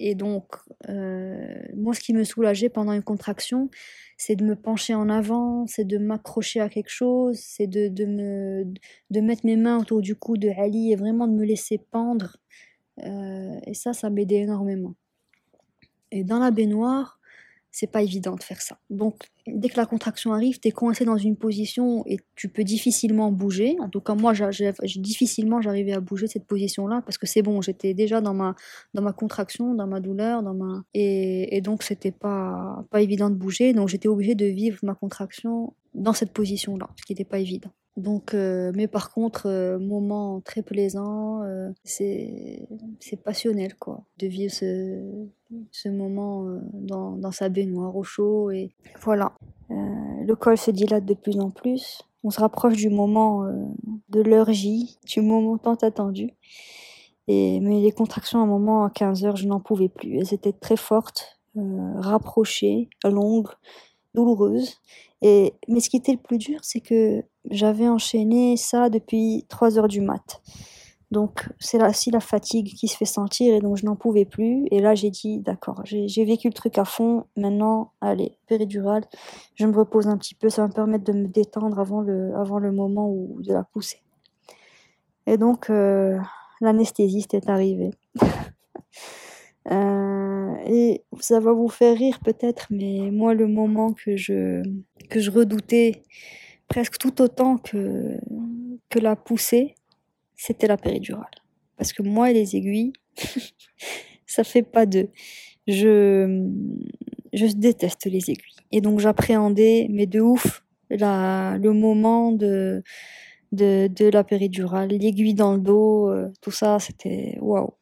Et donc, euh, moi, ce qui me soulageait pendant une contraction, c'est de me pencher en avant, c'est de m'accrocher à quelque chose, c'est de, de, me, de mettre mes mains autour du cou de Ali et vraiment de me laisser pendre. et ça, ça m'aidait énormément. Et dans la baignoire, c'est pas évident de faire ça. Donc, dès que la contraction arrive, tu es coincé dans une position et tu peux difficilement bouger. En tout cas, moi, difficilement j'arrivais à bouger cette position-là parce que c'est bon, j'étais déjà dans ma, dans ma contraction, dans ma douleur, dans ma et, et donc c'était pas pas évident de bouger. Donc j'étais obligée de vivre ma contraction dans cette position-là, ce qui n'était pas évident. Donc, euh, mais par contre, euh, moment très plaisant, euh, c'est passionnel quoi, de vivre ce, moment dans, dans, sa baignoire au chaud et voilà. le col se dilate de plus en plus. On se rapproche du moment de l'heure J, du moment tant attendu. Et, mais les contractions à un moment à 15 heures, je n'en pouvais plus. Elles étaient très fortes, rapprochées, longues, douloureuses. Mais ce qui était le plus dur, c'est que j'avais enchaîné ça depuis 3 heures du mat. Donc c'est là aussi la fatigue qui se fait sentir et donc je n'en pouvais plus. Et là j'ai dit d'accord, j'ai vécu le truc à fond. Maintenant, allez, péridurale, je me repose un petit peu, ça va me permettre de me détendre avant le, avant le moment où, de la pousser. Et donc euh, l'anesthésiste est arrivé. Euh, et ça va vous faire rire peut-être, mais moi le moment que je, que je redoutais presque tout autant que, que la poussée, c'était la péridurale. Parce que moi et les aiguilles, ça fait pas deux. Je, je déteste les aiguilles. Et donc j'appréhendais, mais de ouf, la, le moment de, de, de la péridurale, l'aiguille dans le dos, euh, tout ça, c'était waouh.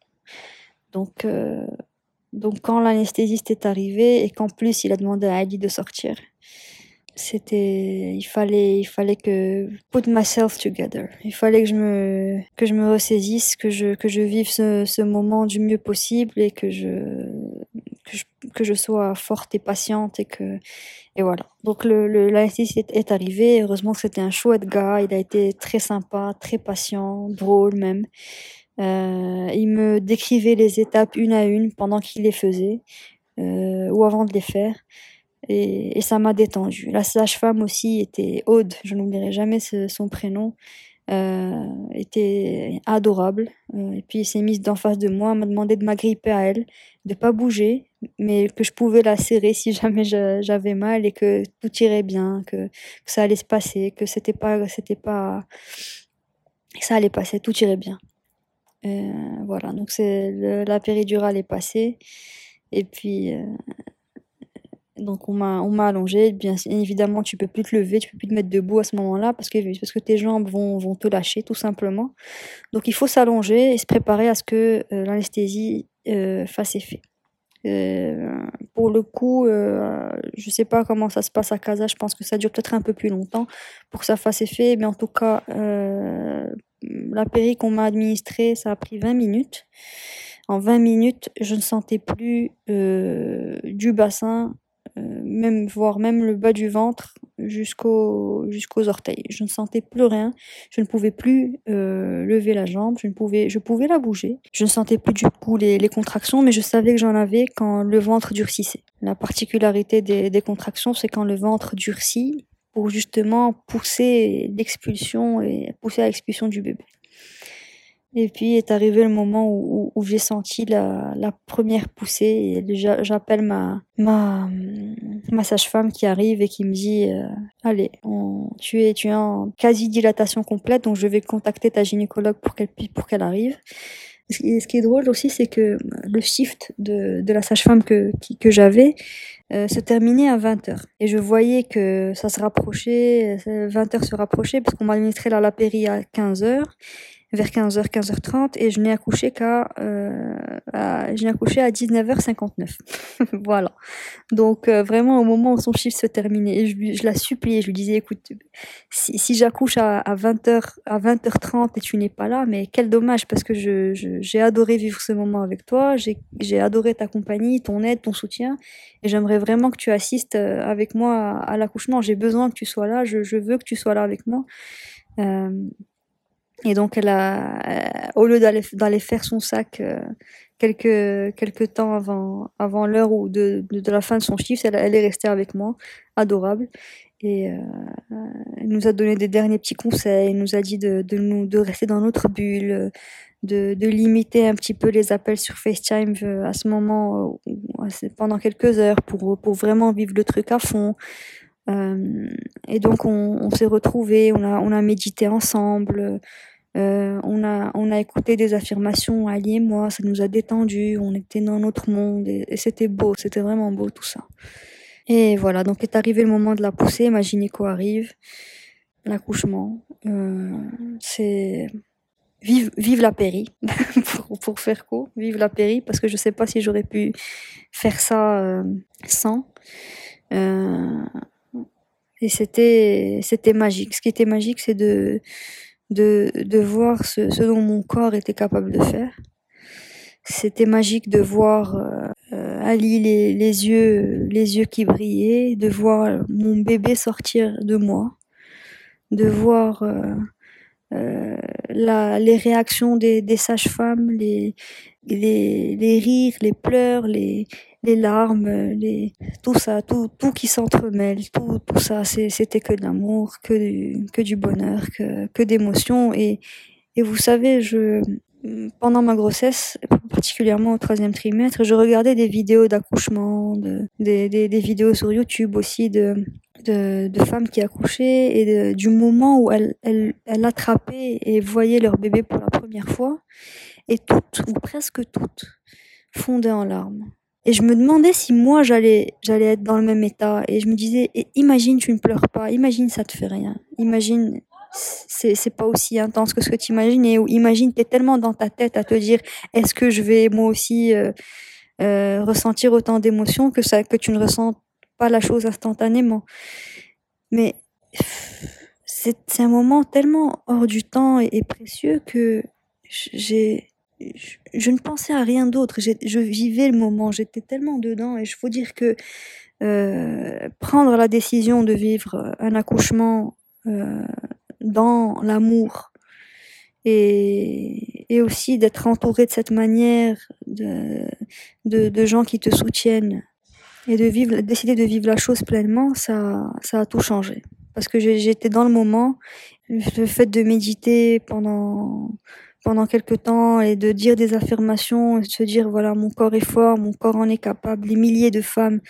Donc, euh, donc quand l'anesthésiste est arrivé et qu'en plus il a demandé à Ali de sortir, c'était il fallait il fallait que put myself together. Il fallait que je me que je me ressaisisse que je que je vive ce, ce moment du mieux possible et que je que je, que je sois forte et patiente et que et voilà. Donc le, le est, arrivé. Heureusement que c'était un chouette gars. Il a été très sympa très patient drôle même il me décrivait les étapes une à une pendant qu'il les faisait euh, ou avant de les faire et, ça m'a détendu. La sage-femme aussi était Aude, je n'oublierai jamais son prénom, euh, était adorable. Euh, et puis elle s'est mise d'en face de moi, m'a demandé de m'agripper à elle, de pas bouger, mais que je pouvais la serrer si jamais j'avais mal et que tout irait bien, que, que ça allait se passer, que c'était pas, c'était pas, que ça allait passer, tout irait bien. Euh, voilà, donc c'est la péridurale est passée. Et puis, euh, donc on m'a on m'a allongé. Bien évidemment, tu peux plus te lever, tu peux plus te mettre debout à ce moment-là parce que parce que tes jambes vont vont te lâcher tout simplement. Donc il faut s'allonger et se préparer à ce que euh, l'anesthésie fasse effet. Pour le coup, je sais pas comment ça se passe à Casa. Je pense que ça dure peut-être un peu plus longtemps pour que ça fasse effet. Mais en tout cas, la péri qu'on m'a administrée, ça a pris 20 minutes. En 20 minutes, je ne sentais plus euh, du bassin, euh, même voire même le bas du ventre jusqu'aux jusqu'aux orteils. Je ne sentais plus rien. Je ne pouvais plus euh, lever la jambe. Je ne pouvais, je pouvais la bouger. Je ne sentais plus du coup les, les contractions, mais je savais que j'en avais quand le ventre durcissait. La particularité des, des contractions, c'est quand le ventre durcit pour justement pousser l'expulsion et pousser à l'expulsion du bébé. Et puis est arrivé le moment où, j'ai senti la, première poussée et j'appelle ma, ma, sage-femme qui arrive et qui me dit euh, allez tu es tu en quasi dilatation complète donc je vais contacter ta gynécologue pour qu'elle pour qu'elle arrive. Et ce qui est drôle aussi c'est que le shift de, de la sage-femme que que j'avais euh, se terminait à 20h. Et je voyais que ça se rapprochait, 20h se rapprochait parce qu'on m'a administré la lapérie à 15h vers 15h, 15h30 et je n'ai accouché qu'à euh, je n'ai accouché à 19h59. voilà. Donc euh, vraiment au moment où son chiffre se terminait je, je la suppliais, je lui disais écoute si, si j'accouche à, à 20h à 20h30 et tu n'es pas là mais quel dommage parce que je, je j'ai adoré vivre ce moment avec toi, j'ai j'ai adoré ta compagnie, ton aide, ton soutien et j'aimerais vraiment que tu assistes euh, avec moi à, à l'accouchement, j'ai besoin que tu sois là, je, je veux que tu sois là avec moi. Euh, et donc, elle a, euh, au lieu d'aller faire son sac euh, quelques temps avant avant l'heure ou de, de, la fin de son chiffre, elle, elle est restée avec moi, adorable. Et euh, elle nous a donné des derniers petits conseils, elle nous a dit de, de nous de rester dans notre bulle, de, de limiter un petit peu les appels sur FaceTime euh, à ce moment pendant quelques heures pour pour vraiment vivre le truc à fond. Et donc on, on s'est retrouvés, on a on a médité ensemble. Euh, on, a, on a écouté des affirmations, Ali et moi, ça nous a détendu, on était dans notre monde et, c'était beau, c'était vraiment beau tout ça. Et voilà, donc est arrivé le moment de la poussée, ma gynéco arrive, l'accouchement, euh, c'est vive, vive la péri, pour, pour, faire court, vive la péri, parce que je sais pas si j'aurais pu faire ça euh, sans. Et c'était, c'était magique. Ce qui était magique, c'est de, de, de voir ce, dont mon corps était capable de faire. C'était magique de voir euh, Ali les, les, yeux, les yeux qui brillaient, de voir mon bébé sortir de moi, de voir euh, euh, la, les réactions des, des sages-femmes, les, les, les rires, les pleurs, les, les larmes, les, tout ça, tout, tout qui s'entremêle, tout, tout ça, c'était que de l'amour, que du, que du bonheur, que, que d'émotions. Et, et vous savez, je, pendant ma grossesse, particulièrement au troisième trimestre, je regardais des vidéos d'accouchement, de, des, des, des, vidéos sur YouTube aussi de, de, de femmes qui accouchaient et du moment où elles, elles, elles attrapaient et voyaient leur bébé pour la première fois. Et toutes, ou presque toutes, fondaient en larmes. Et je me demandais si moi j'allais j'allais être dans le même état. Et je me disais, imagine tu ne pleures pas, imagine ça te fait rien, imagine c'est c'est pas aussi intense que ce que tu imagines et imagine t'es tellement dans ta tête à te dire est-ce que je vais moi aussi euh, euh, ressentir autant d'émotions que ça que tu ne ressens pas la chose instantanément. Mais c'est c'est un moment tellement hors du temps et, et précieux que j'ai je, je, ne pensais à rien d'autre. Je vivais le moment. J'étais tellement dedans. Et il faut dire que euh, prendre la décision de vivre un accouchement euh, dans l'amour et, aussi d'être entouré de cette manière de, gens qui te soutiennent et de vivre, décider de vivre la chose pleinement, ça a tout changé. Parce que j'étais dans le moment. Le fait de méditer pendant pendant quelque temps et de dire des affirmations et de se dire voilà mon corps est fort, mon corps en est capable. Les milliers de femmes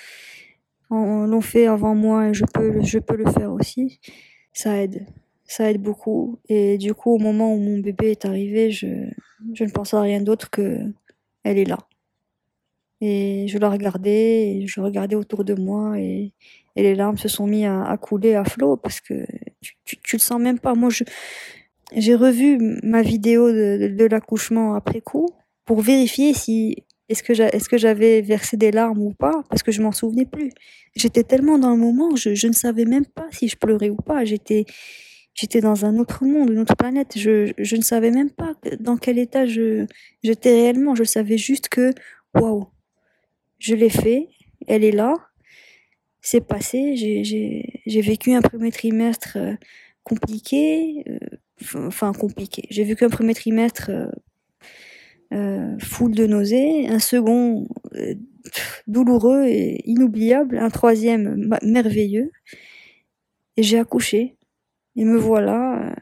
l'ont fait avant moi et je peux le faire aussi. Ça aide, ça aide beaucoup. Et du coup au moment où mon bébé est arrivé, je ne pense à rien d'autre que elle est là. Et je la regardais, je regardais autour de moi et, les larmes se sont mis à, couler à flot parce que tu, tu, le sens même pas. Moi, je, j'ai revu ma vidéo de, l'accouchement après coup pour vérifier si est-ce que que j'avais versé des larmes ou pas parce que je m'en souvenais plus. J'étais tellement dans le moment, je, je ne savais même pas si je pleurais ou pas. J'étais j'étais dans un autre monde, une autre planète. Je, je ne savais même pas dans quel état je j'étais réellement. Je savais juste que waouh, je l'ai fait, elle est là, c'est passé. J'ai vécu un premier trimestre euh, compliqué, euh, enfin compliqué. J'ai vécu un premier trimestre euh, euh full de nausées, un second douloureux et inoubliable, un troisième merveilleux. Et j'ai accouché. Et me voilà euh,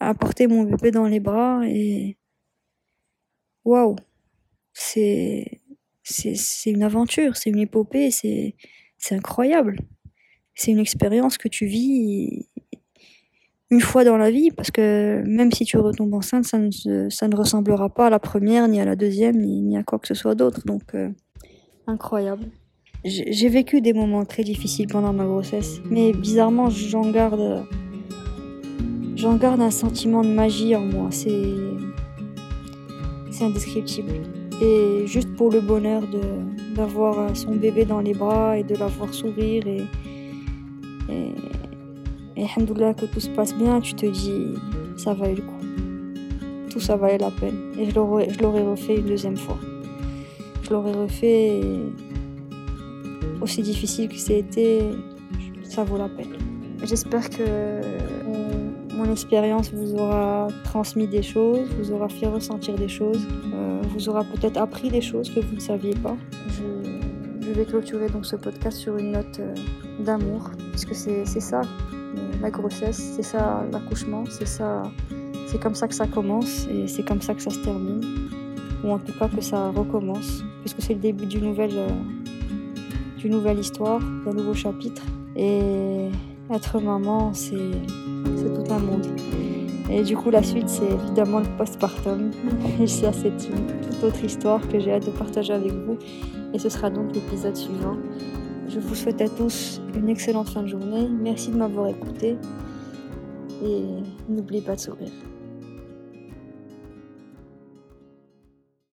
à porter mon bébé dans les bras et waouh, c'est c'est une aventure, c'est une épopée, c'est c'est incroyable. C'est une expérience que tu vis une fois dans la vie parce que même si tu retombes enceinte, ça ne, ça ne ressemblera pas à la première, ni à la deuxième, ni, ni à quoi que ce soit d'autre. Donc, euh, incroyable. J'ai vécu des moments très difficiles pendant ma grossesse, mais bizarrement, j'en garde J'en garde un sentiment de magie en moi, c'est c'est indescriptible. Et juste pour le bonheur de d'avoir son bébé dans les bras et de la voir sourire et et, et que tout se passe bien, tu te dis ça valait le coup. Tout ça valait la peine. Et je l'aurais, je l'aurais refait une deuxième fois. Je l'aurais refait aussi difficile que c'était, ça vaut la peine. J'espère que mon expérience vous aura transmis des choses, vous aura fait ressentir des choses, euh, vous aura peut-être appris des choses que vous ne saviez pas. Je, vais clôturer donc ce podcast sur une note euh, d'amour, puisque c'est ça la grossesse, c'est ça l'accouchement, c'est ça, c'est comme ça que ça commence et c'est comme ça que ça se termine, ou en tout cas que ça recommence, puisque c'est le début d'une nouvelle, euh, nouvelle histoire, d'un nouveau chapitre et être maman, c'est tout un monde. Et du coup, la suite, c'est évidemment le postpartum. Et ça, c'est une toute autre histoire que j'ai hâte de partager avec vous. Et ce sera donc l'épisode suivant. Je vous souhaite à tous une excellente fin de journée. Merci de m'avoir écouté. Et n'oubliez pas de sourire.